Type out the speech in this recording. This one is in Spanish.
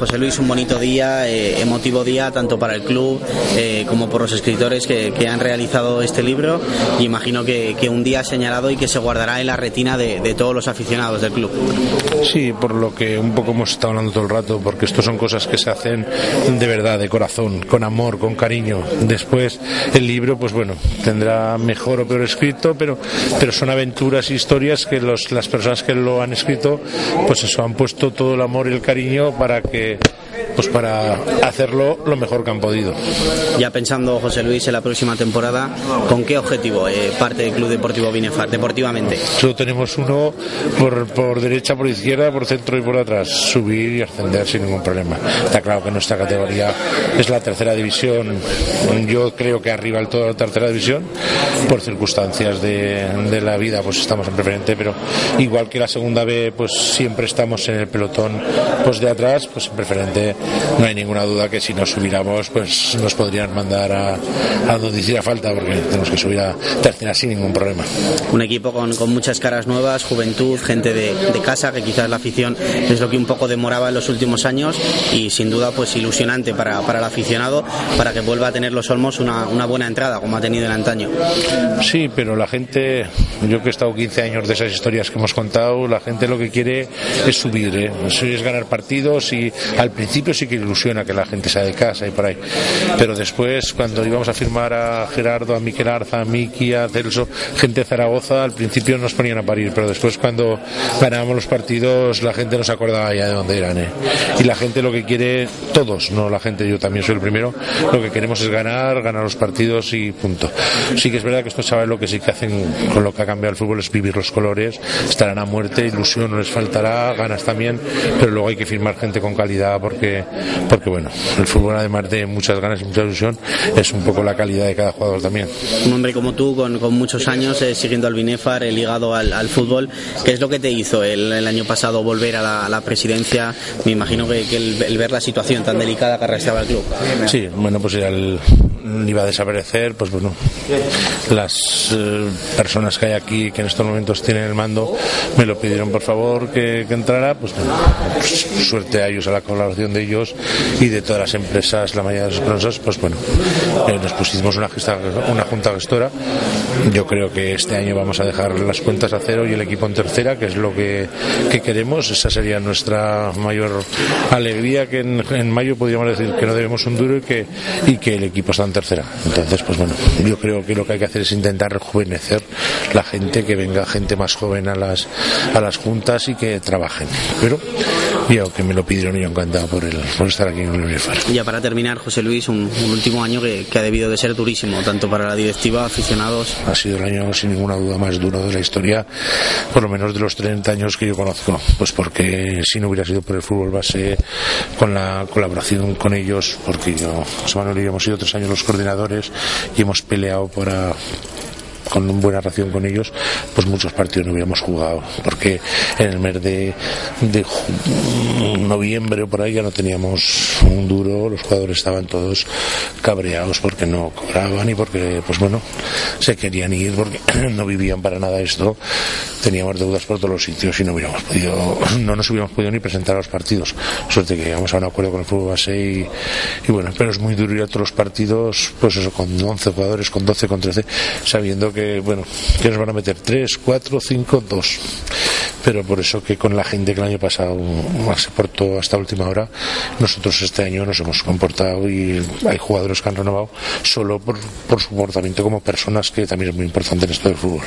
José Luis, un bonito día, eh, emotivo día tanto para el club eh, como por los escritores que, que, han realizado este libro y imagino que, que, un día señalado y que se guardará en la retina de, de, todos los aficionados del club. Sí, por lo que un poco hemos estado hablando todo el rato, porque esto son cosas que se hacen de verdad, de corazón, con amor, con cariño. Después el libro, pues bueno, tendrá mejor o peor escrito, pero, pero son aventuras e historias que los, las personas que lo han escrito, pues eso, han puesto todo el amor y el cariño para que pues para hacerlo lo mejor que han podido. Ya pensando, José Luis, en la próxima temporada, ¿con qué objetivo eh, parte del Club Deportivo Binefar, deportivamente? Solo tenemos uno por, por, derecha, por izquierda, por centro y por atrás, subir y ascender sin ningún problema. Está claro que nuestra categoría es la tercera división, yo creo que arriba del todo la tercera división, por circunstancias de, de la vida, pues estamos en preferente, pero igual que la segunda B, pues siempre estamos en el pelotón pues de atrás, pues en preferente no hay ninguna duda que si nos subiéramos pues nos podrían mandar a, a donde hiciera falta porque tenemos que subir a tercera sin ningún problema. Un equipo con, con muchas caras nuevas, juventud, gente de, de, casa, que quizás la afición es lo que un poco demoraba en los últimos años y sin duda pues ilusionante para, para el aficionado para que vuelva a tener los Olmos una, una buena entrada como ha tenido en antaño. Sí, pero la gente, yo que he estado 15 años de esas historias que hemos contado, la gente lo que quiere es subir, ¿eh? es ganar partidos y al principio sí que ilusiona que la gente sea de casa y por ahí. Pero después, cuando íbamos a firmar a Gerardo, a Miquel Arza, a Miki, a Celso, gente de Zaragoza, al principio nos ponían a parir, pero después cuando ganábamos los partidos, la gente no se acordaba ya de dónde eran. ¿eh? Y la gente lo que quiere, todos, no la gente, yo también soy el primero, lo que queremos es ganar, ganar los partidos y punto. Sí que es verdad que estos chavales lo que sí que hacen con lo que cambiado el fútbol es vivir los colores, estarán a muerte, ilusión no les faltará, ganas también, pero luego hay que firmar gente con calidad porque porque bueno, el fútbol además de muchas ganas y mucha ilusión es un poco la calidad de cada jugador también. Un hombre como tú, con, con muchos años eh, siguiendo al Binefar, eh, ligado al, al, fútbol, ¿qué es lo que te hizo el, el año pasado volver a la, a la presidencia? Me imagino que, que el, el, ver la situación tan delicada que arrastraba el club. Sí, bueno, pues el, iba a desaparecer, pues bueno, las eh, personas que hay aquí que en estos momentos tienen el mando me lo pidieron por favor que, que entrara, pues, bueno, pues suerte a ellos, a la colaboración de ellos y de todas las empresas, la mayoría de los sponsors, pues bueno, eh, nos pusimos una, gesta, una junta gestora. Yo creo que este año vamos a dejar las cuentas a cero y el equipo en tercera, que es lo que, que queremos. Esa sería nuestra mayor alegría, que en, en, mayo podríamos decir que no debemos un duro y que, y que el equipo está tercera. Entonces, pues bueno, yo creo que lo que hay que hacer es intentar rejuvenecer la gente, que venga gente más joven a las, a las juntas y que trabajen. Pero yo que me lo pidieron y yo encantado por, el, por estar aquí en el Unifar. Ya para terminar, José Luis, un, un último año que, que, ha debido de ser durísimo, tanto para la directiva, aficionados. Ha sido el año sin ninguna duda más duro de la historia, por lo menos de los 30 años que yo conozco, pues porque si no hubiera sido por el fútbol base, con la colaboración con ellos, porque yo, José Manuel y yo hemos sido tres años los coordinadores y hemos peleado para con una buena relación con ellos, pues muchos partidos no hubiéramos jugado, porque en el mes de, de noviembre o por ahí ya no teníamos un duro, los jugadores estaban todos cabreados porque no cobraban y porque, pues bueno, se querían ir porque no vivían para nada esto, teníamos deudas por todos los sitios y no hubiéramos podido, no nos hubiéramos podido ni presentar a los partidos, suerte que llegamos a un acuerdo con el fútbol base y, y bueno, pero es muy duro ir a los partidos, pues eso, con 11 jugadores, con 12, con 13, sabiendo que bueno, que nos van a meter 3, 4, 5, 2. Pero por eso que con la gente que el año pasado se portó hasta última hora, nosotros este año nos hemos comportado y hay jugadores que han renovado solo por, por su comportamiento como personas que también es muy importante en esto del fútbol.